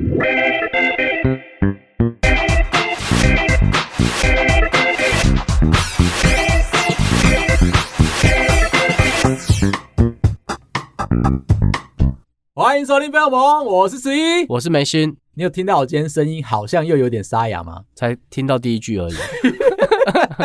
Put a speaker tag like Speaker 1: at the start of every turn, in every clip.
Speaker 1: 欢迎收听《飞龙盟》，我是十一，
Speaker 2: 我是梅心。
Speaker 1: 你有听到我今天声音好像又有点沙哑吗？
Speaker 2: 才听到第一句而已。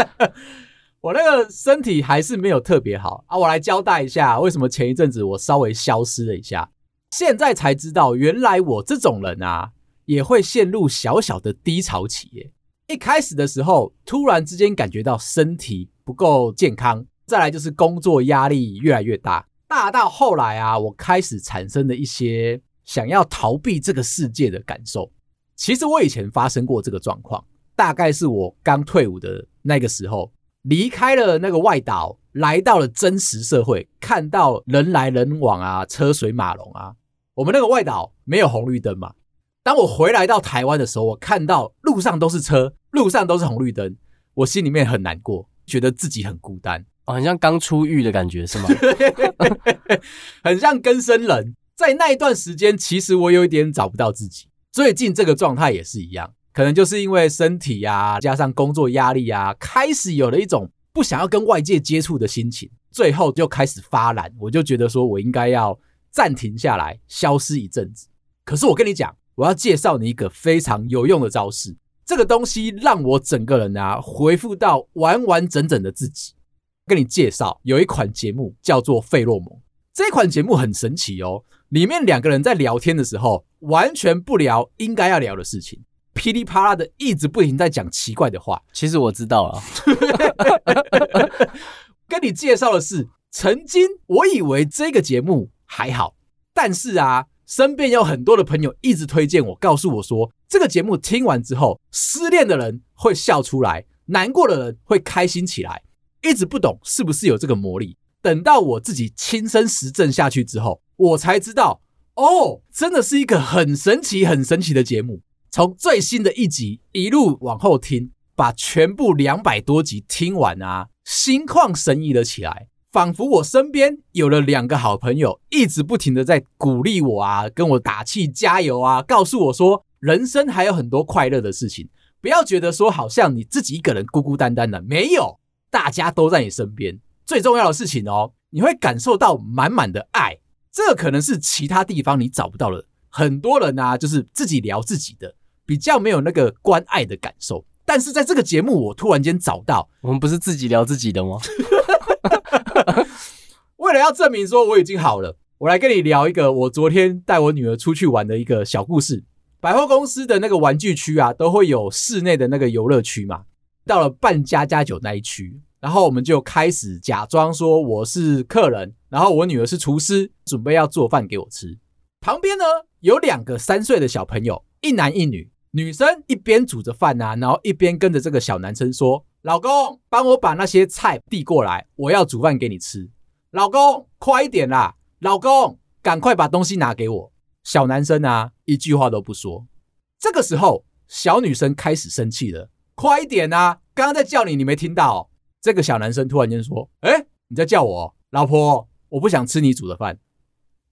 Speaker 1: 我那个身体还是没有特别好啊。我来交代一下，为什么前一阵子我稍微消失了一下。现在才知道，原来我这种人啊，也会陷入小小的低潮期。一开始的时候，突然之间感觉到身体不够健康，再来就是工作压力越来越大。大到后来啊，我开始产生了一些想要逃避这个世界的感受。其实我以前发生过这个状况，大概是我刚退伍的那个时候，离开了那个外岛，来到了真实社会，看到人来人往啊，车水马龙啊。我们那个外岛没有红绿灯嘛。当我回来到台湾的时候，我看到路上都是车，路上都是红绿灯，我心里面很难过，觉得自己很孤单。
Speaker 2: 哦，很像刚出狱的感觉是吗？
Speaker 1: 很像根生人。在那一段时间，其实我有一点找不到自己。最近这个状态也是一样，可能就是因为身体啊，加上工作压力啊，开始有了一种不想要跟外界接触的心情，最后就开始发懒。我就觉得说我应该要暂停下来，消失一阵子。可是我跟你讲，我要介绍你一个非常有用的招式，这个东西让我整个人啊回复到完完整整的自己。跟你介绍，有一款节目叫做《费洛蒙》。这款节目很神奇哦，里面两个人在聊天的时候，完全不聊应该要聊的事情，噼里啪啦的一直不停在讲奇怪的话。
Speaker 2: 其实我知道了，
Speaker 1: 跟你介绍的是，曾经我以为这个节目还好，但是啊，身边有很多的朋友一直推荐我，告诉我说，这个节目听完之后，失恋的人会笑出来，难过的人会开心起来。一直不懂是不是有这个魔力，等到我自己亲身实证下去之后，我才知道，哦，真的是一个很神奇、很神奇的节目。从最新的一集一路往后听，把全部两百多集听完啊，心旷神怡了起来，仿佛我身边有了两个好朋友，一直不停的在鼓励我啊，跟我打气加油啊，告诉我说，人生还有很多快乐的事情，不要觉得说好像你自己一个人孤孤单单的，没有。大家都在你身边，最重要的事情哦，你会感受到满满的爱，这可能是其他地方你找不到的。很多人啊，就是自己聊自己的，比较没有那个关爱的感受。但是在这个节目，我突然间找到，
Speaker 2: 我们不是自己聊自己的吗？
Speaker 1: 为了要证明说我已经好了，我来跟你聊一个我昨天带我女儿出去玩的一个小故事。百货公司的那个玩具区啊，都会有室内的那个游乐区嘛。到了扮家家酒那一区。然后我们就开始假装说我是客人，然后我女儿是厨师，准备要做饭给我吃。旁边呢有两个三岁的小朋友，一男一女。女生一边煮着饭啊，然后一边跟着这个小男生说：“老公，帮我把那些菜递过来，我要煮饭给你吃。”老公，快一点啦！老公，赶快把东西拿给我。小男生啊，一句话都不说。这个时候，小女生开始生气了：“快一点啊！刚刚在叫你，你没听到哦？”这个小男生突然间说：“哎，你在叫我，老婆，我不想吃你煮的饭。”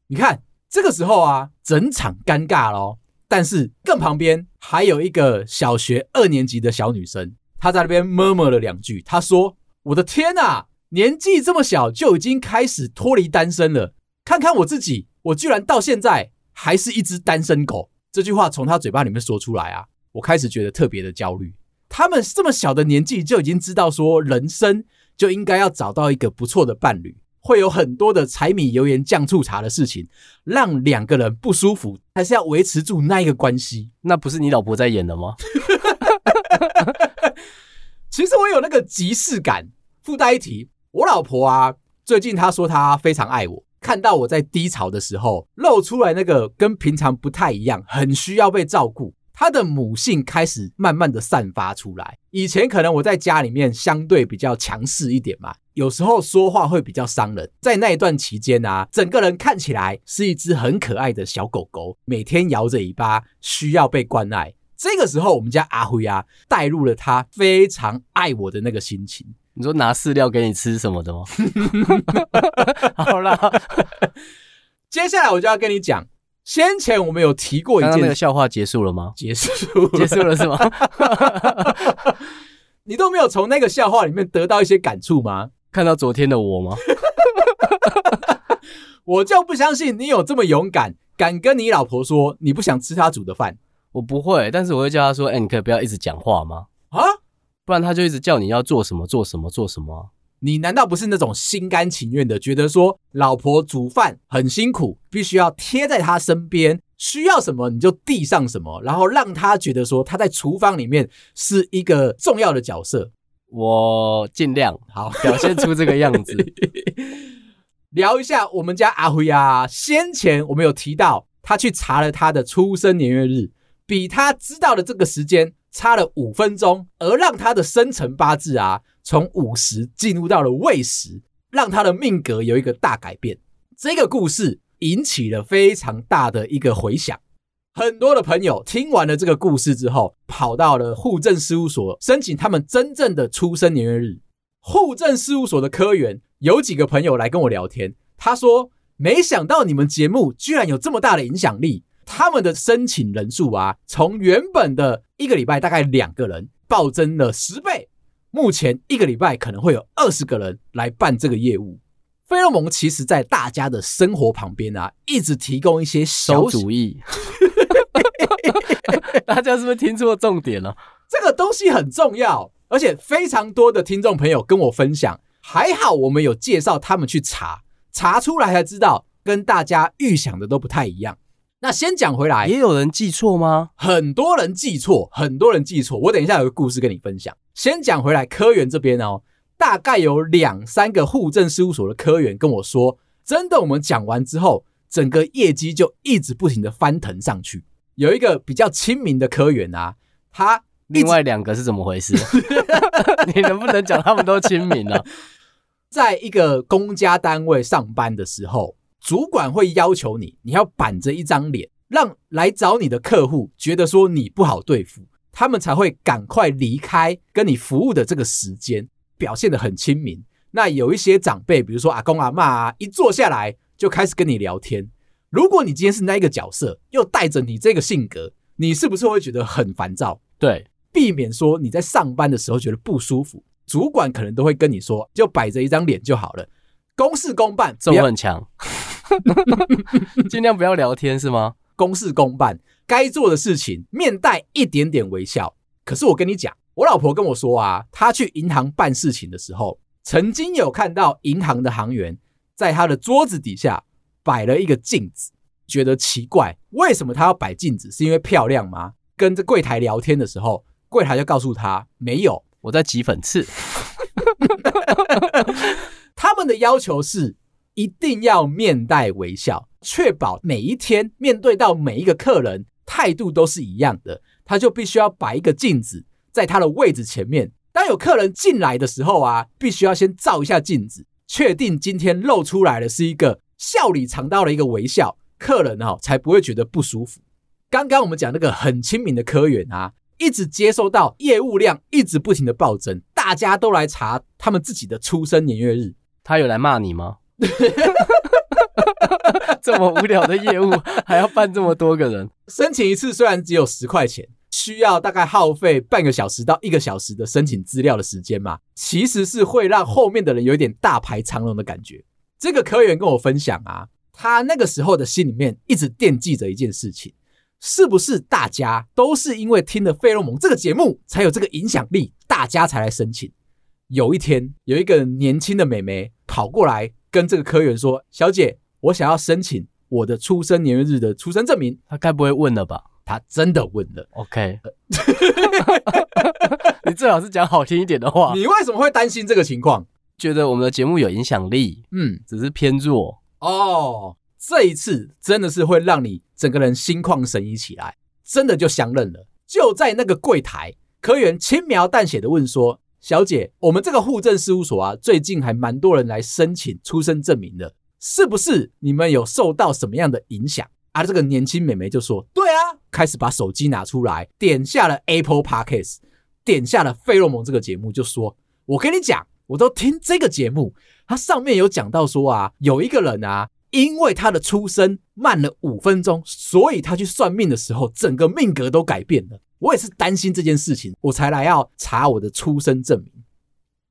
Speaker 1: 你看，这个时候啊，整场尴尬咯。但是更旁边还有一个小学二年级的小女生，她在那边 murmur 了两句。他说：“我的天啊，年纪这么小就已经开始脱离单身了。看看我自己，我居然到现在还是一只单身狗。”这句话从他嘴巴里面说出来啊，我开始觉得特别的焦虑。他们这么小的年纪就已经知道说，人生就应该要找到一个不错的伴侣，会有很多的柴米油盐酱醋茶的事情，让两个人不舒服，还是要维持住那一个关系。
Speaker 2: 那不是你老婆在演的吗？
Speaker 1: 其实我有那个即视感。附带一提，我老婆啊，最近她说她非常爱我，看到我在低潮的时候，露出来那个跟平常不太一样，很需要被照顾。她的母性开始慢慢的散发出来。以前可能我在家里面相对比较强势一点嘛，有时候说话会比较伤人。在那一段期间啊，整个人看起来是一只很可爱的小狗狗，每天摇着尾巴，需要被关爱。这个时候，我们家阿辉啊，带入了他非常爱我的那个心情。
Speaker 2: 你说拿饲料给你吃什么的吗？好啦，
Speaker 1: 接下来我就要跟你讲。先前我们有提过一件，
Speaker 2: 那个笑话结束了吗？
Speaker 1: 结束，
Speaker 2: 结束了是吗？
Speaker 1: 你都没有从那个笑话里面得到一些感触吗？
Speaker 2: 看到昨天的我吗？
Speaker 1: 我就不相信你有这么勇敢，敢跟你老婆说你不想吃她煮的饭。
Speaker 2: 我不会，但是我会叫他说：“哎、欸，你可以不要一直讲话吗？
Speaker 1: 啊，
Speaker 2: 不然他就一直叫你要做什么做什么做什么。
Speaker 1: 你难道不是那种心甘情愿的，觉得说老婆煮饭很辛苦，必须要贴在她身边？”需要什么你就递上什么，然后让他觉得说他在厨房里面是一个重要的角色。
Speaker 2: 我尽量好表现出这个样子。
Speaker 1: 聊一下我们家阿辉啊，先前我们有提到他去查了他的出生年月日，比他知道的这个时间差了五分钟，而让他的生辰八字啊从午时进入到了未时，让他的命格有一个大改变。这个故事。引起了非常大的一个回响，很多的朋友听完了这个故事之后，跑到了户政事务所申请他们真正的出生年月日。户政事务所的科员有几个朋友来跟我聊天，他说：“没想到你们节目居然有这么大的影响力，他们的申请人数啊，从原本的一个礼拜大概两个人，暴增了十倍，目前一个礼拜可能会有二十个人来办这个业务。”费洛蒙其实，在大家的生活旁边啊，一直提供一些小
Speaker 2: 主意。大家是不是听出了重点了？
Speaker 1: 这个东西很重要，而且非常多的听众朋友跟我分享，还好我们有介绍他们去查，查出来才知道，跟大家预想的都不太一样。那先讲回来，
Speaker 2: 也有人记错吗？
Speaker 1: 很多人记错，很多人记错。我等一下有个故事跟你分享。先讲回来，科员这边哦。大概有两三个户政事务所的科员跟我说，真的，我们讲完之后，整个业绩就一直不停的翻腾上去。有一个比较亲民的科员啊，他
Speaker 2: 另外两个是怎么回事？你能不能讲他们都亲民呢？
Speaker 1: 在一个公家单位上班的时候，主管会要求你，你要板着一张脸，让来找你的客户觉得说你不好对付，他们才会赶快离开跟你服务的这个时间。表现得很亲民，那有一些长辈，比如说阿公阿妈啊，一坐下来就开始跟你聊天。如果你今天是那一个角色，又带着你这个性格，你是不是会觉得很烦躁？
Speaker 2: 对，
Speaker 1: 避免说你在上班的时候觉得不舒服，主管可能都会跟你说，就摆着一张脸就好了，公事公办，
Speaker 2: 这么很强，尽量不要聊天是吗？
Speaker 1: 公事公办，该做的事情面带一点点微笑。可是我跟你讲。我老婆跟我说啊，她去银行办事情的时候，曾经有看到银行的行员在他的桌子底下摆了一个镜子，觉得奇怪，为什么他要摆镜子？是因为漂亮吗？跟着柜台聊天的时候，柜台就告诉他没有，
Speaker 2: 我在挤粉刺。
Speaker 1: 他们的要求是一定要面带微笑，确保每一天面对到每一个客人态度都是一样的，他就必须要摆一个镜子。在他的位置前面，当有客人进来的时候啊，必须要先照一下镜子，确定今天露出来的是一个笑里藏刀的一个微笑，客人哈才不会觉得不舒服。刚刚我们讲那个很亲民的科员啊，一直接收到业务量一直不停的暴增，大家都来查他们自己的出生年月日。
Speaker 2: 他有来骂你吗？这么无聊的业务还要办这么多个人？
Speaker 1: 申请一次虽然只有十块钱。需要大概耗费半个小时到一个小时的申请资料的时间嘛，其实是会让后面的人有一点大排长龙的感觉。这个科员跟我分享啊，他那个时候的心里面一直惦记着一件事情，是不是大家都是因为听了《费洛蒙》这个节目才有这个影响力，大家才来申请？有一天，有一个年轻的美眉跑过来跟这个科员说：“小姐，我想要申请我的出生年月日的出生证明。”
Speaker 2: 他该不会问了吧？
Speaker 1: 他真的问了
Speaker 2: ，OK，你最好是讲好听一点的话。
Speaker 1: 你为什么会担心这个情况？
Speaker 2: 觉得我们的节目有影响力，嗯，只是偏弱
Speaker 1: 哦。这一次真的是会让你整个人心旷神怡起来，真的就相认了。就在那个柜台，科员轻描淡写的问说：“小姐，我们这个户政事务所啊，最近还蛮多人来申请出生证明的，是不是你们有受到什么样的影响？”啊，这个年轻美眉就说：“对啊。”开始把手机拿出来，点下了 Apple Podcast，点下了《费洛蒙》这个节目，就说：“我跟你讲，我都听这个节目，它上面有讲到说啊，有一个人啊，因为他的出生慢了五分钟，所以他去算命的时候，整个命格都改变了。我也是担心这件事情，我才来要查我的出生证明。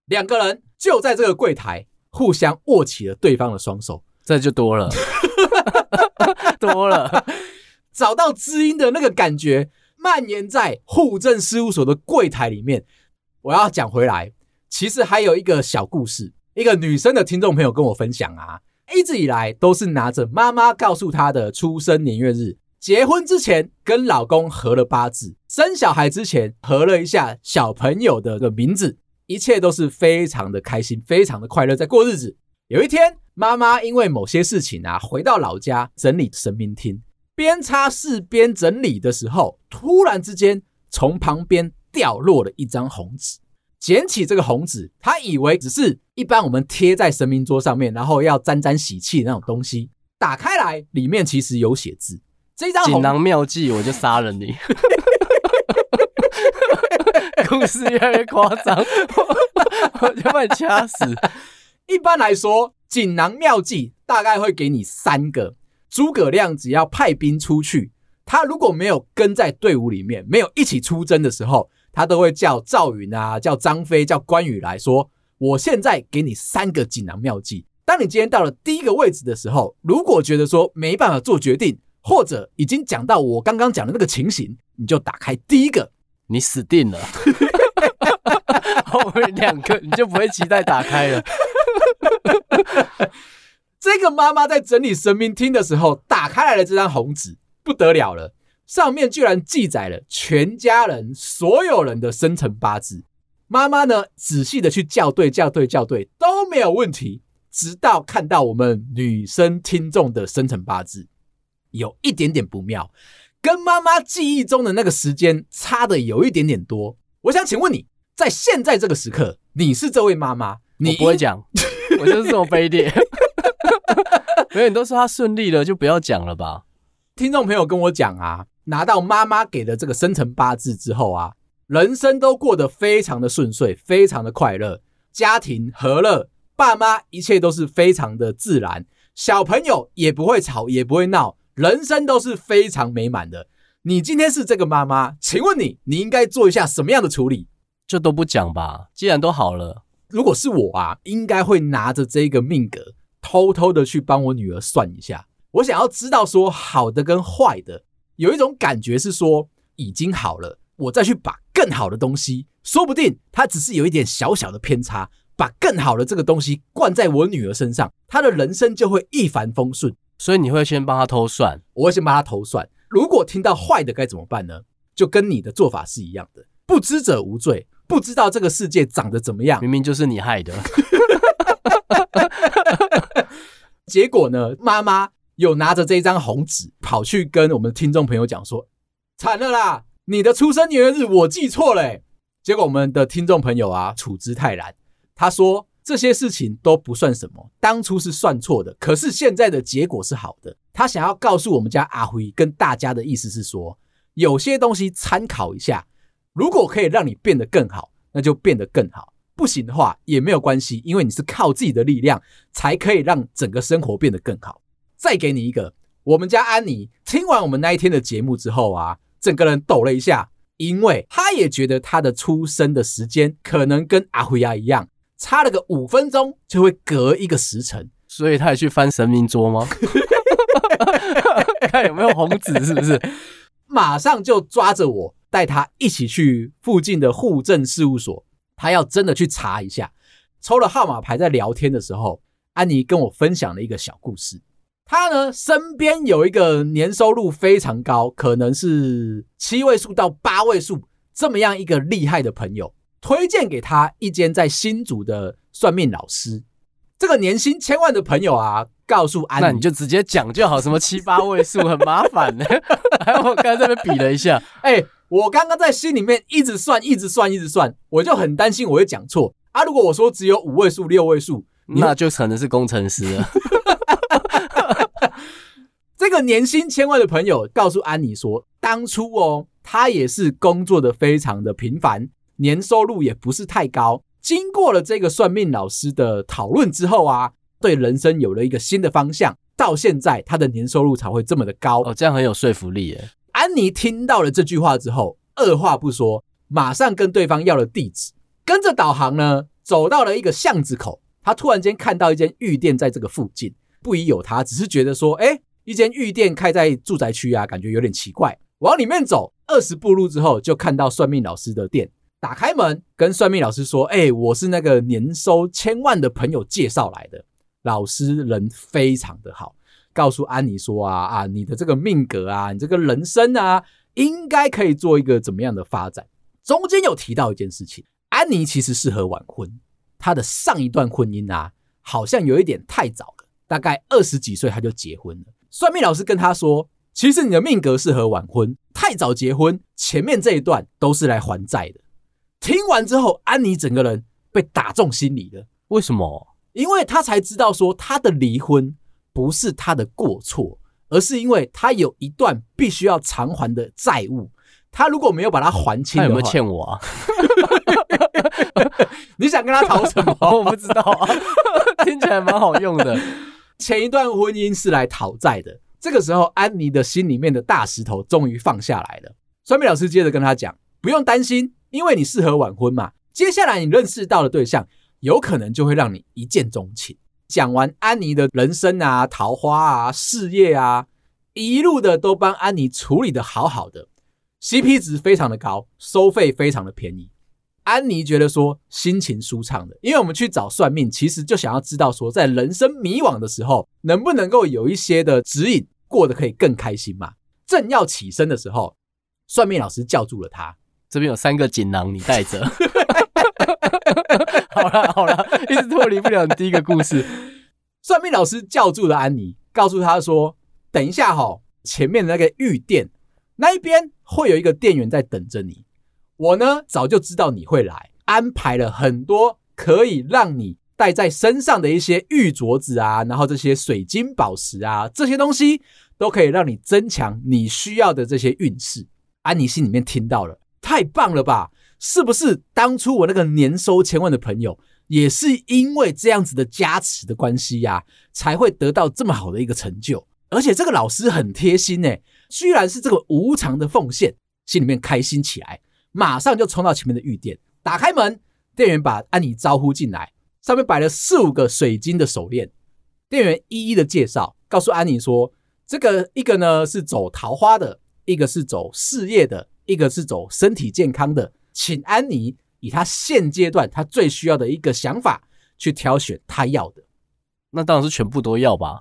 Speaker 1: 两个人就在这个柜台互相握起了对方的双手，
Speaker 2: 这就多了，多了，
Speaker 1: 找到知音的那个感觉蔓延在户政事务所的柜台里面。我要讲回来，其实还有一个小故事，一个女生的听众朋友跟我分享啊。一直以来都是拿着妈妈告诉她的出生年月日，结婚之前跟老公合了八字，生小孩之前合了一下小朋友的个名字，一切都是非常的开心，非常的快乐，在过日子。有一天，妈妈因为某些事情啊，回到老家整理神明厅，边擦拭边整理的时候，突然之间从旁边掉落了一张红纸。捡起这个红纸，他以为只是一般我们贴在神明桌上面，然后要沾沾喜气的那种东西。打开来，里面其实有写字。这张
Speaker 2: 锦囊妙计，我就杀了你。故事越来越夸张，我就把你掐死。
Speaker 1: 一般来说，锦囊妙计大概会给你三个。诸葛亮只要派兵出去，他如果没有跟在队伍里面，没有一起出征的时候。他都会叫赵云啊，叫张飞，叫关羽来说：“我现在给你三个锦囊妙计。当你今天到了第一个位置的时候，如果觉得说没办法做决定，或者已经讲到我刚刚讲的那个情形，你就打开第一个，
Speaker 2: 你死定了。后面两个你就不会期待打开了。
Speaker 1: 这个妈妈在整理神明厅的时候，打开来了这张红纸，不得了了。”上面居然记载了全家人所有人的生辰八字，妈妈呢仔细的去校对、校对、校对都没有问题，直到看到我们女生听众的生辰八字有一点点不妙，跟妈妈记忆中的那个时间差的有一点点多。我想请问你在现在这个时刻，你是这位妈妈？你
Speaker 2: 不会讲，我就是这么卑劣。没有，你都说他顺利了，就不要讲了吧。
Speaker 1: 听众朋友跟我讲啊。拿到妈妈给的这个生辰八字之后啊，人生都过得非常的顺遂，非常的快乐，家庭和乐，爸妈一切都是非常的自然，小朋友也不会吵，也不会闹，人生都是非常美满的。你今天是这个妈妈，请问你，你应该做一下什么样的处理？
Speaker 2: 这都不讲吧，既然都好了。
Speaker 1: 如果是我啊，应该会拿着这个命格，偷偷的去帮我女儿算一下，我想要知道说好的跟坏的。有一种感觉是说已经好了，我再去把更好的东西，说不定他只是有一点小小的偏差，把更好的这个东西灌在我女儿身上，她的人生就会一帆风顺。
Speaker 2: 所以你会先帮她偷算，
Speaker 1: 我会先帮她偷算。如果听到坏的该怎么办呢？就跟你的做法是一样的，不知者无罪，不知道这个世界长得怎么样，
Speaker 2: 明明就是你害的。
Speaker 1: 结果呢，妈妈。有拿着这张红纸跑去跟我们的听众朋友讲说：“惨了啦，你的出生年月日我记错了。”结果我们的听众朋友啊处之泰然，他说这些事情都不算什么，当初是算错的，可是现在的结果是好的。他想要告诉我们家阿辉跟大家的意思是说，有些东西参考一下，如果可以让你变得更好，那就变得更好；不行的话也没有关系，因为你是靠自己的力量才可以让整个生活变得更好。再给你一个，我们家安妮听完我们那一天的节目之后啊，整个人抖了一下，因为他也觉得他的出生的时间可能跟阿辉亚一样，差了个五分钟就会隔一个时辰，
Speaker 2: 所以他也去翻神明桌吗？看有没有红纸，是不是？
Speaker 1: 马上就抓着我，带他一起去附近的户政事务所，他要真的去查一下。抽了号码牌，在聊天的时候，安妮跟我分享了一个小故事。他呢，身边有一个年收入非常高，可能是七位数到八位数这么样一个厉害的朋友，推荐给他一间在新竹的算命老师。这个年薪千万的朋友啊，告诉安妮，
Speaker 2: 那你就直接讲就好，什么七八位数很麻烦呢？还 有我刚才在这边比了一下，
Speaker 1: 哎，我刚刚在心里面一直算，一直算，一直算，我就很担心我会讲错啊。如果我说只有五位数、六位数，
Speaker 2: 那就可能是工程师了。
Speaker 1: 这个年薪千万的朋友告诉安妮说，当初哦，他也是工作的非常的频繁，年收入也不是太高。经过了这个算命老师的讨论之后啊，对人生有了一个新的方向，到现在他的年收入才会这么的高。
Speaker 2: 哦，这样很有说服力耶。
Speaker 1: 安妮听到了这句话之后，二话不说，马上跟对方要了地址，跟着导航呢，走到了一个巷子口。他突然间看到一间玉店在这个附近，不疑有他，只是觉得说，哎，一间玉店开在住宅区啊，感觉有点奇怪。往里面走二十步路之后，就看到算命老师的店。打开门，跟算命老师说：“哎，我是那个年收千万的朋友介绍来的。”老师人非常的好，告诉安妮说：“啊啊，你的这个命格啊，你这个人生啊，应该可以做一个怎么样的发展？”中间有提到一件事情，安妮其实适合晚婚，她的上一段婚姻啊，好像有一点太早了，大概二十几岁他就结婚了。算命老师跟他说：“其实你的命格适合晚婚，太早结婚，前面这一段都是来还债的。”听完之后，安妮整个人被打中心里了。
Speaker 2: 为什么？
Speaker 1: 因为他才知道说，他的离婚不是他的过错，而是因为他有一段必须要偿还的债务。他如果没有把它还清
Speaker 2: 有没有欠我啊？
Speaker 1: 你想跟他讨什么？
Speaker 2: 我不知道啊。听起来蛮好用的。
Speaker 1: 前一段婚姻是来讨债的。这个时候，安妮的心里面的大石头终于放下来了。算命老师接着跟她讲：“不用担心。”因为你适合晚婚嘛，接下来你认识到的对象有可能就会让你一见钟情。讲完安妮的人生啊、桃花啊、事业啊，一路的都帮安妮处理的好好的，CP 值非常的高，收费非常的便宜。安妮觉得说心情舒畅的，因为我们去找算命，其实就想要知道说，在人生迷惘的时候，能不能够有一些的指引，过得可以更开心嘛。正要起身的时候，算命老师叫住了他。
Speaker 2: 这边有三个锦囊，你带着。好了好了，一直脱离不了你第一个故事。
Speaker 1: 算命老师叫住了安妮，告诉他说：“等一下哈，前面的那个玉店那一边会有一个店员在等着你。我呢早就知道你会来，安排了很多可以让你带在身上的一些玉镯子啊，然后这些水晶宝石啊，这些东西都可以让你增强你需要的这些运势。”安妮心里面听到了。太棒了吧！是不是当初我那个年收千万的朋友，也是因为这样子的加持的关系呀，才会得到这么好的一个成就？而且这个老师很贴心诶，居然是这个无偿的奉献，心里面开心起来，马上就冲到前面的玉店，打开门，店员把安妮招呼进来，上面摆了四五个水晶的手链，店员一一的介绍，告诉安妮说，这个一个呢是走桃花的，一个是走事业的。一个是走身体健康的，请安妮以她现阶段她最需要的一个想法去挑选她要的，
Speaker 2: 那当然是全部都要吧，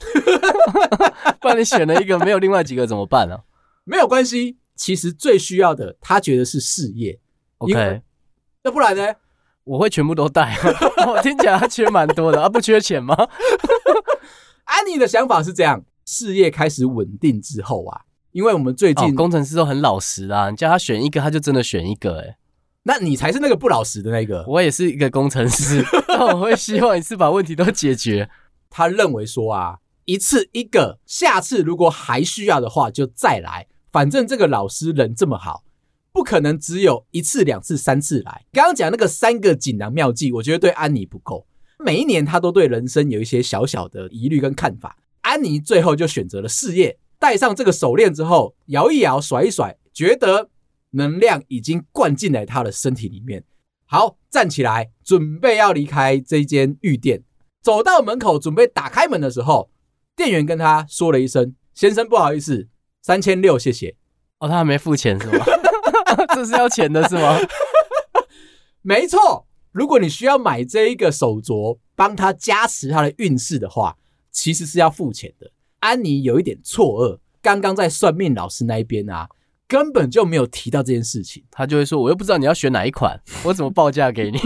Speaker 2: 不然你选了一个没有另外几个怎么办呢？
Speaker 1: 没有关系，其实最需要的他觉得是事业
Speaker 2: ，OK，
Speaker 1: 那不然呢？
Speaker 2: 我会全部都带，我听起来他缺蛮多的啊，不缺钱吗？
Speaker 1: 安妮的想法是这样，事业开始稳定之后啊。因为我们最近、哦、
Speaker 2: 工程师都很老实啊，你叫他选一个，他就真的选一个、欸。诶
Speaker 1: 那你才是那个不老实的那个。
Speaker 2: 我也是一个工程师，但我会希望一次把问题都解决。
Speaker 1: 他认为说啊，一次一个，下次如果还需要的话就再来。反正这个老师人这么好，不可能只有一次、两次、三次来。刚刚讲那个三个锦囊妙计，我觉得对安妮不够。每一年他都对人生有一些小小的疑虑跟看法。安妮最后就选择了事业。戴上这个手链之后，摇一摇，甩一甩，觉得能量已经灌进来他的身体里面。好，站起来，准备要离开这间玉店。走到门口，准备打开门的时候，店员跟他说了一声：“先生，不好意思，三千六，谢谢。”
Speaker 2: 哦，他还没付钱是吗？这是要钱的是吗？
Speaker 1: 没错，如果你需要买这一个手镯，帮他加持他的运势的话，其实是要付钱的。安妮有一点错愕，刚刚在算命老师那一边啊，根本就没有提到这件事情。
Speaker 2: 他就会说：“我又不知道你要选哪一款，我怎么报价给你？”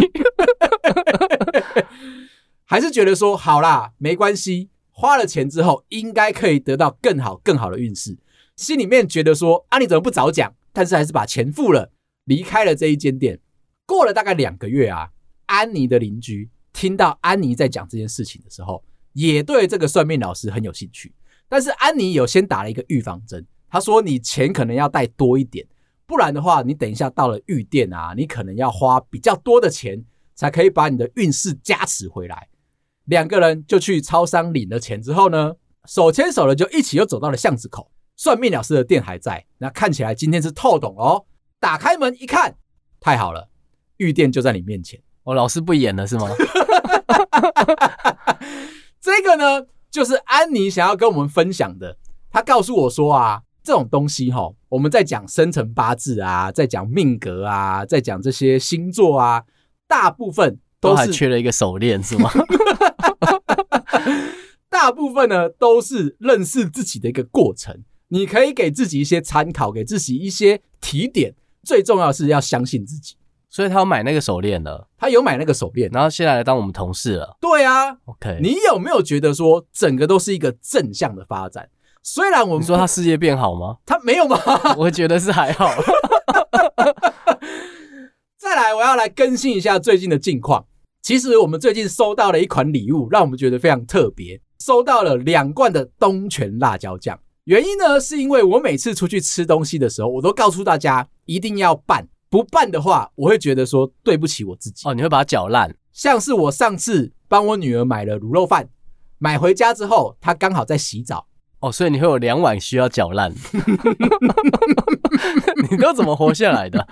Speaker 1: 还是觉得说：“好啦，没关系，花了钱之后应该可以得到更好更好的运势。”心里面觉得说：“啊，你怎么不早讲？”但是还是把钱付了，离开了这一间店。过了大概两个月啊，安妮的邻居听到安妮在讲这件事情的时候，也对这个算命老师很有兴趣。但是安妮有先打了一个预防针，她说：“你钱可能要带多一点，不然的话，你等一下到了玉店啊，你可能要花比较多的钱，才可以把你的运势加持回来。”两个人就去超商领了钱之后呢，手牵手了就一起又走到了巷子口，算命老师的店还在，那看起来今天是透懂哦。打开门一看，太好了，玉店就在你面前。
Speaker 2: 我、哦、老师不演了是吗？
Speaker 1: 这个呢，就是安妮想要跟我们分享的。她告诉我说啊，这种东西哈，我们在讲生辰八字啊，在讲命格啊，在讲这些星座啊，大部分都还缺
Speaker 2: 了一个手链是吗？
Speaker 1: 大部分呢都是认识自己的一个过程。你可以给自己一些参考，给自己一些提点。最重要的是要相信自己。
Speaker 2: 所以他有买那个手链了，
Speaker 1: 他有买那个手链，
Speaker 2: 然后现在来当我们同事了。
Speaker 1: 对啊
Speaker 2: ，OK，
Speaker 1: 你有没有觉得说整个都是一个正向的发展？虽然我们
Speaker 2: 说他事业变好吗？
Speaker 1: 他没有吗？
Speaker 2: 我觉得是还好。
Speaker 1: 再来，我要来更新一下最近的近况。其实我们最近收到了一款礼物，让我们觉得非常特别，收到了两罐的东泉辣椒酱。原因呢，是因为我每次出去吃东西的时候，我都告诉大家一定要拌。不拌的话，我会觉得说对不起我自己
Speaker 2: 哦。你会把它搅烂，
Speaker 1: 像是我上次帮我女儿买了卤肉饭，买回家之后，她刚好在洗澡
Speaker 2: 哦，所以你会有两碗需要搅烂。你都怎么活下来的？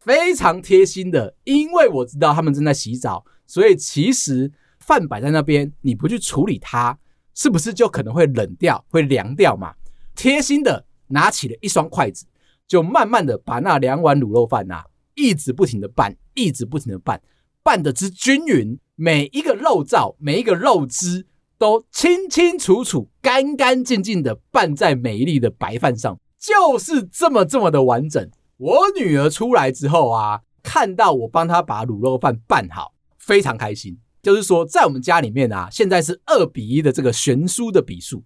Speaker 1: 非常贴心的，因为我知道他们正在洗澡，所以其实饭摆在那边，你不去处理它，是不是就可能会冷掉、会凉掉嘛？贴心的拿起了一双筷子。就慢慢的把那两碗卤肉饭呐、啊，一直不停的拌，一直不停的拌，拌的之均匀，每一个肉燥，每一个肉汁都清清楚楚、干干净净的拌在美丽的白饭上，就是这么这么的完整。我女儿出来之后啊，看到我帮她把卤肉饭拌好，非常开心。就是说，在我们家里面啊，现在是二比一的这个悬殊的比数，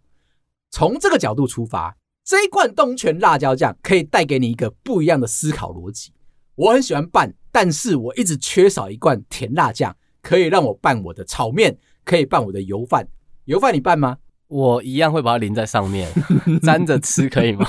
Speaker 1: 从这个角度出发。这一罐东泉辣椒酱可以带给你一个不一样的思考逻辑。我很喜欢拌，但是我一直缺少一罐甜辣酱，可以让我拌我的炒面，可以拌我的油饭。油饭你拌吗？
Speaker 2: 我一样会把它淋在上面，沾着吃可以吗？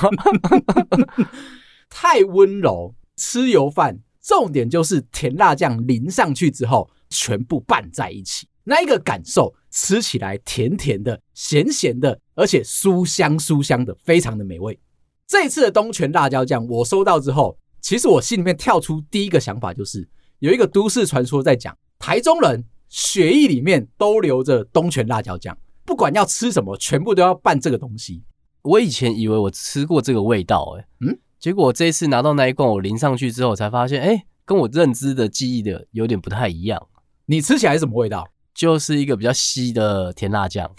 Speaker 1: 太温柔，吃油饭重点就是甜辣酱淋上去之后，全部拌在一起。那一个感受，吃起来甜甜的、咸咸的，而且酥香酥香的，非常的美味。这一次的东泉辣椒酱，我收到之后，其实我心里面跳出第一个想法就是，有一个都市传说在讲，台中人血液里面都流着东泉辣椒酱，不管要吃什么，全部都要拌这个东西。
Speaker 2: 我以前以为我吃过这个味道，哎，嗯，结果我这一次拿到那一罐，我淋上去之后，才发现，哎，跟我认知的记忆的有点不太一样。
Speaker 1: 你吃起来是什么味道？
Speaker 2: 就是一个比较稀的甜辣酱，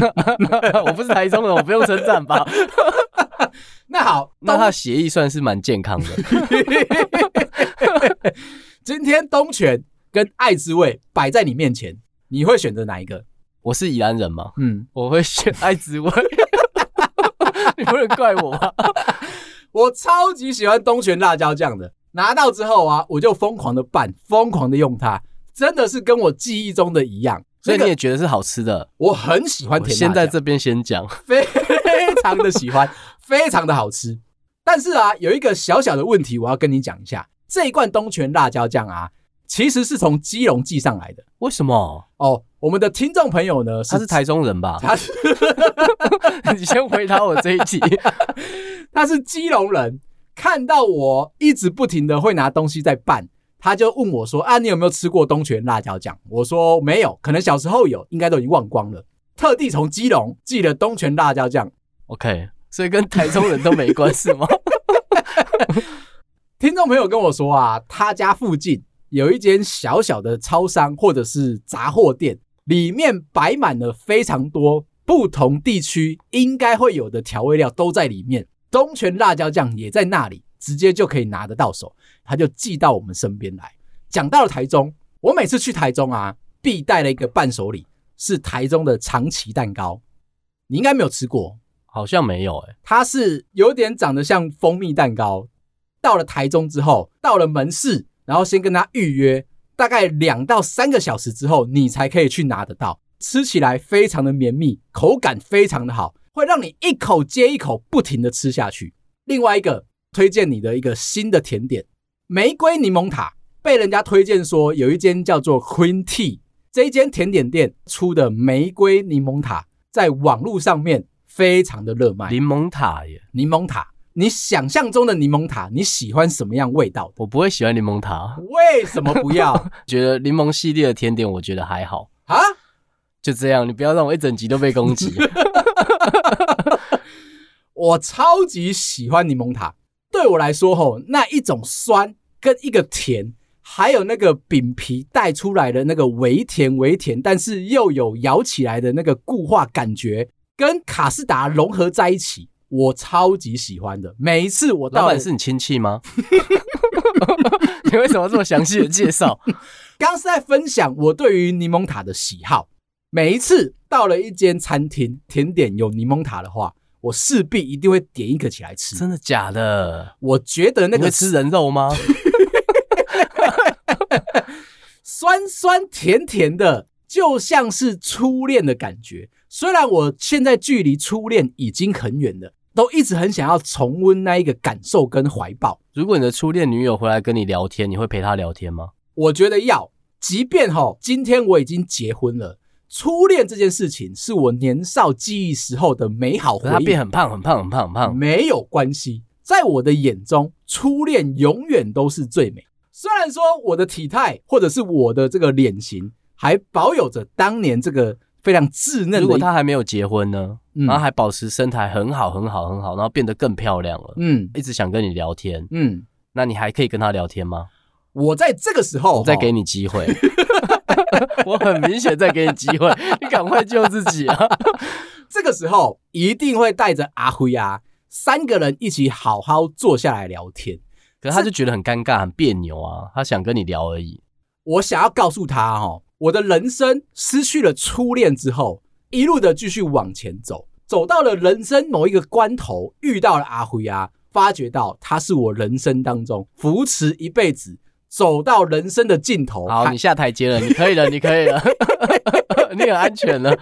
Speaker 2: 我不是台中人，我不用称赞吧？
Speaker 1: 那好，
Speaker 2: 那他的血液算是蛮健康的。
Speaker 1: 今天东泉跟爱之味摆在你面前，你会选择哪一个？
Speaker 2: 我是宜兰人嘛，
Speaker 1: 嗯，
Speaker 2: 我会选爱之味。你不能怪我吧？
Speaker 1: 我超级喜欢东泉辣椒酱的，拿到之后啊，我就疯狂的拌，疯狂的用它。真的是跟我记忆中的一样，
Speaker 2: 所以你也觉得是好吃的。
Speaker 1: 我很喜欢甜辣酱，
Speaker 2: 先在这边先讲，
Speaker 1: 非常的喜欢，非常的好吃。但是啊，有一个小小的问题，我要跟你讲一下。这一罐东泉辣椒酱啊，其实是从基隆寄上来的。
Speaker 2: 为什么？
Speaker 1: 哦，我们的听众朋友呢，
Speaker 2: 他是台中人吧？
Speaker 1: 他是，
Speaker 2: 你先回答我这一题。
Speaker 1: 他是基隆人，看到我一直不停的会拿东西在拌。他就问我说：“啊，你有没有吃过东泉辣椒酱？”我说：“没有，可能小时候有，应该都已经忘光了。”特地从基隆寄了东泉辣椒酱。
Speaker 2: OK，所以跟台中人都没关系吗？
Speaker 1: 听众朋友跟我说啊，他家附近有一间小小的超商或者是杂货店，里面摆满了非常多不同地区应该会有的调味料都在里面，东泉辣椒酱也在那里。直接就可以拿得到手，他就寄到我们身边来。讲到了台中，我每次去台中啊，必带了一个伴手礼，是台中的长崎蛋糕。你应该没有吃过，
Speaker 2: 好像没有诶、欸。
Speaker 1: 它是有点长得像蜂蜜蛋糕。到了台中之后，到了门市，然后先跟他预约，大概两到三个小时之后，你才可以去拿得到。吃起来非常的绵密，口感非常的好，会让你一口接一口不停的吃下去。另外一个。推荐你的一个新的甜点——玫瑰柠檬塔，被人家推荐说有一间叫做 Queen Tea 这一间甜点店出的玫瑰柠檬塔，在网络上面非常的热卖。
Speaker 2: 柠檬塔耶，
Speaker 1: 柠檬塔，你想象中的柠檬塔，你喜欢什么样味道的？
Speaker 2: 我不会喜欢柠檬塔，
Speaker 1: 为什么不要？
Speaker 2: 觉得柠檬系列的甜点，我觉得还好
Speaker 1: 啊。
Speaker 2: 就这样，你不要让我一整集都被攻击。
Speaker 1: 我超级喜欢柠檬塔，对我来说，吼，那一种酸跟一个甜，还有那个饼皮带出来的那个微甜微甜，但是又有咬起来的那个固化感觉，跟卡士达融合在一起，我超级喜欢的。每一次我到，
Speaker 2: 老板是你亲戚吗？你为什么这么详细的介绍？
Speaker 1: 刚是在分享我对于柠檬塔的喜好。每一次到了一间餐厅，甜点有柠檬塔的话，我势必一定会点一个起来吃。
Speaker 2: 真的假的？
Speaker 1: 我觉得那个
Speaker 2: 吃人肉吗？
Speaker 1: 酸酸甜甜的，就像是初恋的感觉。虽然我现在距离初恋已经很远了，都一直很想要重温那一个感受跟怀抱。
Speaker 2: 如果你的初恋女友回来跟你聊天，你会陪她聊天吗？
Speaker 1: 我觉得要，即便哈，今天我已经结婚了。初恋这件事情是我年少记忆时候的美好回忆。
Speaker 2: 她变很胖，很胖，很胖，很胖，
Speaker 1: 没有关系。在我的眼中，初恋永远都是最美。虽然说我的体态或者是我的这个脸型还保有着当年这个非常稚嫩。
Speaker 2: 如果他还没有结婚呢，然后还保持身材很好，很好，很好，然后变得更漂亮了，嗯，一直想跟你聊天，嗯，那你还可以跟他聊天吗？
Speaker 1: 我在这个时候，
Speaker 2: 我再给你机会。我很明显在给你机会，你赶快救自己啊！
Speaker 1: 这个时候一定会带着阿辉啊，三个人一起好好坐下来聊天。
Speaker 2: 可是他就觉得很尴尬、很别扭啊，他想跟你聊而已。
Speaker 1: 我想要告诉他哦，我的人生失去了初恋之后，一路的继续往前走，走到了人生某一个关头，遇到了阿辉啊，发觉到他是我人生当中扶持一辈子。走到人生的尽头，
Speaker 2: 好，你下台阶了，你可以了，你可以了，你很安全了。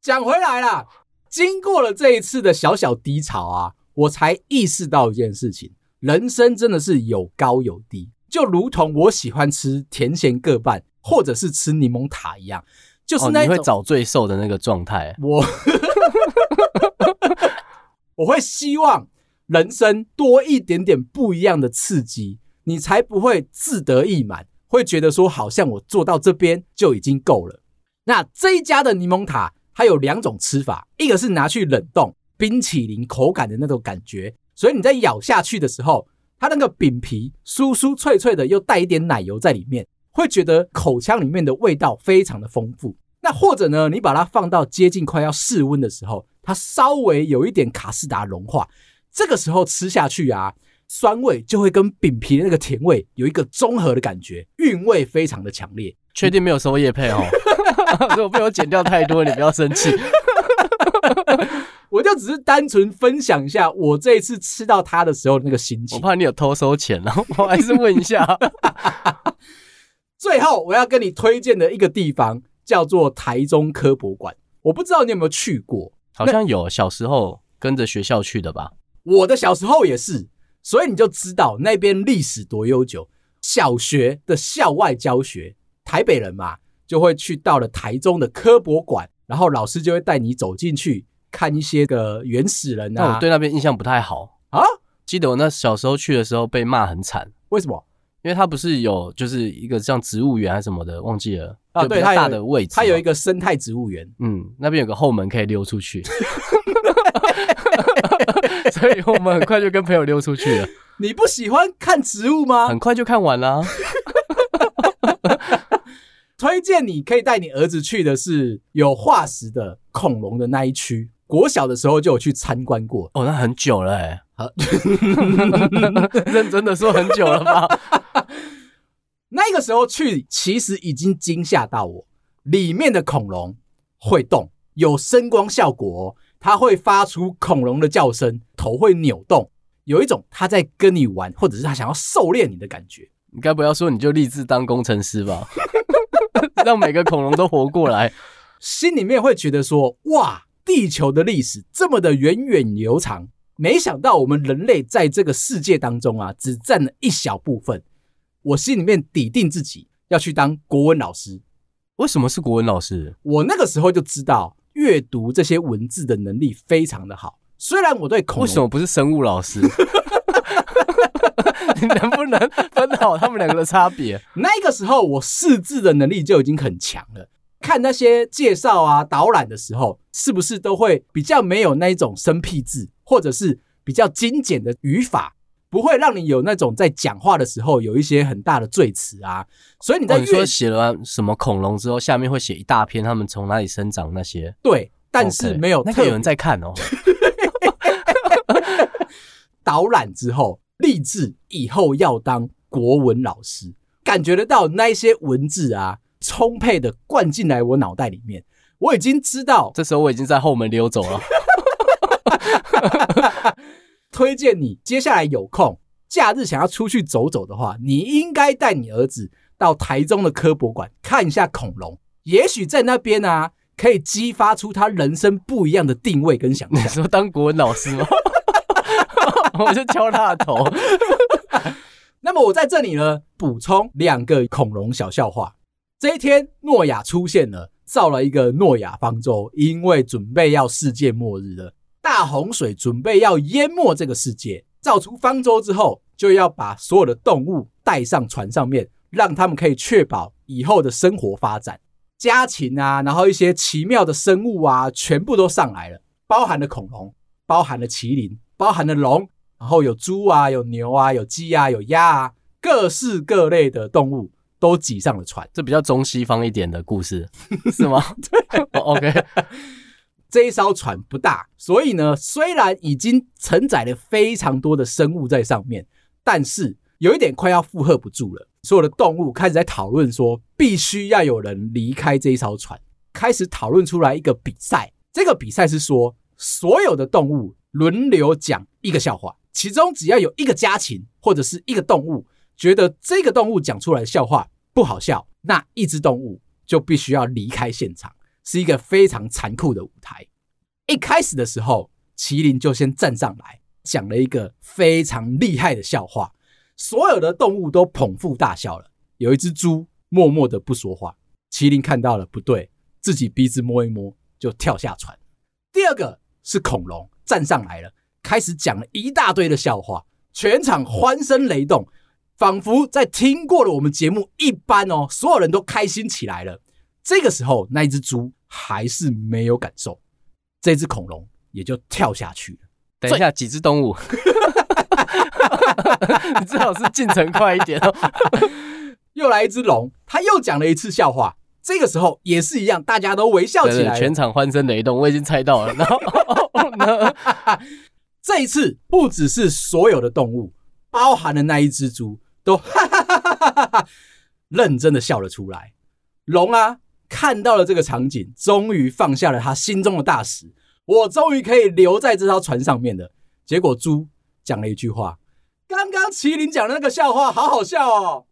Speaker 1: 讲回来啦，经过了这一次的小小低潮啊，我才意识到一件事情：人生真的是有高有低，就如同我喜欢吃甜咸各半，或者是吃柠檬塔一样，就是那、哦、
Speaker 2: 你会找最瘦的那个状态。
Speaker 1: 我 我会希望人生多一点点不一样的刺激。你才不会自得意满，会觉得说好像我做到这边就已经够了。那这一家的柠檬塔，它有两种吃法，一个是拿去冷冻，冰淇淋口感的那种感觉，所以你在咬下去的时候，它那个饼皮酥酥脆脆的，又带一点奶油在里面，会觉得口腔里面的味道非常的丰富。那或者呢，你把它放到接近快要室温的时候，它稍微有一点卡士达融化，这个时候吃下去啊。酸味就会跟饼皮的那个甜味有一个综合的感觉，韵味非常的强烈。
Speaker 2: 确定没有收业配哦？如果被我剪掉太多，你不要生气。
Speaker 1: 我就只是单纯分享一下我这一次吃到它的时候那个心情。
Speaker 2: 我怕你有偷收钱，然后我还是问一下。
Speaker 1: 最后我要跟你推荐的一个地方叫做台中科博馆，我不知道你有没有去过？
Speaker 2: 好像有，小时候跟着学校去的吧。
Speaker 1: 我的小时候也是。所以你就知道那边历史多悠久。小学的校外教学，台北人嘛，就会去到了台中的科博馆，然后老师就会带你走进去看一些个原始人啊。
Speaker 2: 但我对那边印象不太好啊。记得我那小时候去的时候被骂很惨。
Speaker 1: 为什么？
Speaker 2: 因为他不是有就是一个像植物园还是什么的，忘记了啊。对，它大的位置，
Speaker 1: 它有一个生态植物园。
Speaker 2: 嗯，那边有个后门可以溜出去。所以我们很快就跟朋友溜出去了。
Speaker 1: 你不喜欢看植物吗？
Speaker 2: 很快就看完了。
Speaker 1: 推荐你可以带你儿子去的是有化石的恐龙的那一区。国小的时候就有去参观过。
Speaker 2: 哦，那很久了哎。认真的说很久了吧？
Speaker 1: 那个时候去其实已经惊吓到我，里面的恐龙会动，有声光效果哦。它会发出恐龙的叫声，头会扭动，有一种它在跟你玩，或者是它想要狩猎你的感觉。
Speaker 2: 你该不要说你就立志当工程师吧？让每个恐龙都活过来，
Speaker 1: 心里面会觉得说：哇，地球的历史这么的源远流长，没想到我们人类在这个世界当中啊，只占了一小部分。我心里面底定自己要去当国文老师。
Speaker 2: 为什么是国文老师？
Speaker 1: 我那个时候就知道。阅读这些文字的能力非常的好。虽然我对
Speaker 2: 为什么不是生物老师？你 能不能分好他们两个的差别？
Speaker 1: 那个时候我识字的能力就已经很强了。看那些介绍啊、导览的时候，是不是都会比较没有那一种生僻字，或者是比较精简的语法，不会让你有那种在讲话的时候有一些很大的赘词啊？所以你在、哦、
Speaker 2: 你说写了什么恐龙之后，下面会写一大篇他们从哪里生长那些？
Speaker 1: 对，但是没有
Speaker 2: 那个有人在看哦。
Speaker 1: 导览之后，立志以后要当国文老师，感觉得到那些文字啊。充沛的灌进来我脑袋里面，我已经知道，
Speaker 2: 这时候我已经在后门溜走了。
Speaker 1: 推荐你接下来有空，假日想要出去走走的话，你应该带你儿子到台中的科博馆看一下恐龙，也许在那边啊，可以激发出他人生不一样的定位跟想象。
Speaker 2: 你说当国文老师吗？我就敲他的头。
Speaker 1: 那么我在这里呢，补充两个恐龙小笑话。这一天，诺亚出现了，造了一个诺亚方舟，因为准备要世界末日了，大洪水准备要淹没这个世界。造出方舟之后，就要把所有的动物带上船上面，让他们可以确保以后的生活发展。家禽啊，然后一些奇妙的生物啊，全部都上来了，包含了恐龙，包含了麒麟，包含了龙，然后有猪啊，有牛啊，有鸡啊，有鸭啊，各式各类的动物。都挤上了船，
Speaker 2: 这比较中西方一点的故事，是吗？对，oh，OK。
Speaker 1: 这一艘船不大，所以呢，虽然已经承载了非常多的生物在上面，但是有一点快要负荷不住了。所有的动物开始在讨论说，必须要有人离开这一艘船，开始讨论出来一个比赛。这个比赛是说，所有的动物轮流讲一个笑话，其中只要有一个家禽或者是一个动物。觉得这个动物讲出来的笑话不好笑，那一只动物就必须要离开现场，是一个非常残酷的舞台。一开始的时候，麒麟就先站上来讲了一个非常厉害的笑话，所有的动物都捧腹大笑了。有一只猪默默的不说话，麒麟看到了不对，自己鼻子摸一摸就跳下船。第二个是恐龙站上来了，开始讲了一大堆的笑话，全场欢声雷动。仿佛在听过了我们节目一般哦，所有人都开心起来了。这个时候，那一只猪还是没有感受，这只恐龙也就跳下去了。
Speaker 2: 等一下，几只动物？你最好是进程快一点哦。
Speaker 1: 又来一只龙，他又讲了一次笑话。这个时候也是一样，大家都微笑起来，
Speaker 2: 全场欢声雷动。我已经猜到了。然后，
Speaker 1: 这一次不只是所有的动物，包含了那一只猪。都哈哈哈哈哈哈，认真的笑了出来。龙啊，看到了这个场景，终于放下了他心中的大石。我终于可以留在这艘船上面了。结果猪讲了一句话：“刚刚麒麟讲的那个笑话好好笑哦。”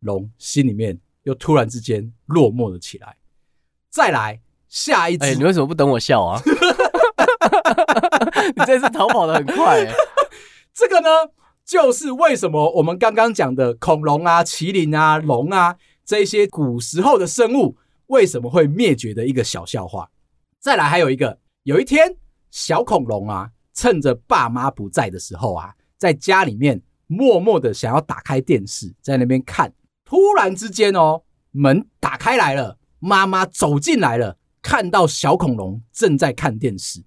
Speaker 1: 龙心里面又突然之间落寞了起来。再来下一次，
Speaker 2: 哎，你为什么不等我笑啊？你这次逃跑的很快欸。
Speaker 1: 这个呢？就是为什么我们刚刚讲的恐龙啊、麒麟啊、龙啊这些古时候的生物为什么会灭绝的一个小笑话。再来还有一个，有一天小恐龙啊，趁着爸妈不在的时候啊，在家里面默默的想要打开电视，在那边看。突然之间哦，门打开来了，妈妈走进来了，看到小恐龙正在看电视。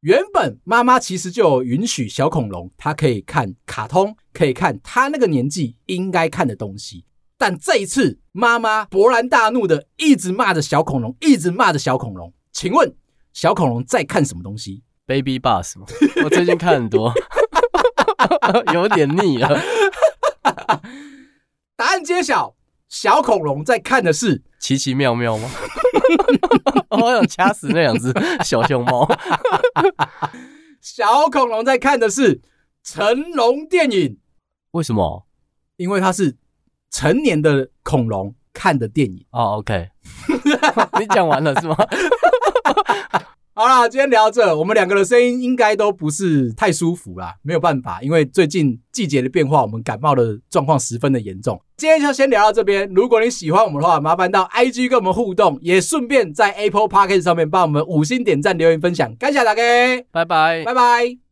Speaker 1: 原本妈妈其实就允许小恐龙，它可以看卡通，可以看他那个年纪应该看的东西。但这一次，妈妈勃然大怒的一直骂着小恐龙，一直骂着小恐龙。请问小恐龙在看什么东西
Speaker 2: ？Baby Bus 吗？我最近看很多，有点腻了。
Speaker 1: 答案揭晓，小恐龙在看的是
Speaker 2: 奇奇妙妙吗？我想掐死那两只 小熊猫。
Speaker 1: 小恐龙在看的是成龙电影，
Speaker 2: 为什么？
Speaker 1: 因为它是成年的恐龙看的电影。
Speaker 2: 哦，OK，你讲完了是吗？
Speaker 1: 好啦，今天聊到这，我们两个的声音应该都不是太舒服啦，没有办法，因为最近季节的变化，我们感冒的状况十分的严重。今天就先聊到这边，如果你喜欢我们的话，麻烦到 IG 跟我们互动，也顺便在 Apple Podcast 上面帮我们五星点赞、留言、分享，感谢大家，
Speaker 2: 拜拜，
Speaker 1: 拜拜。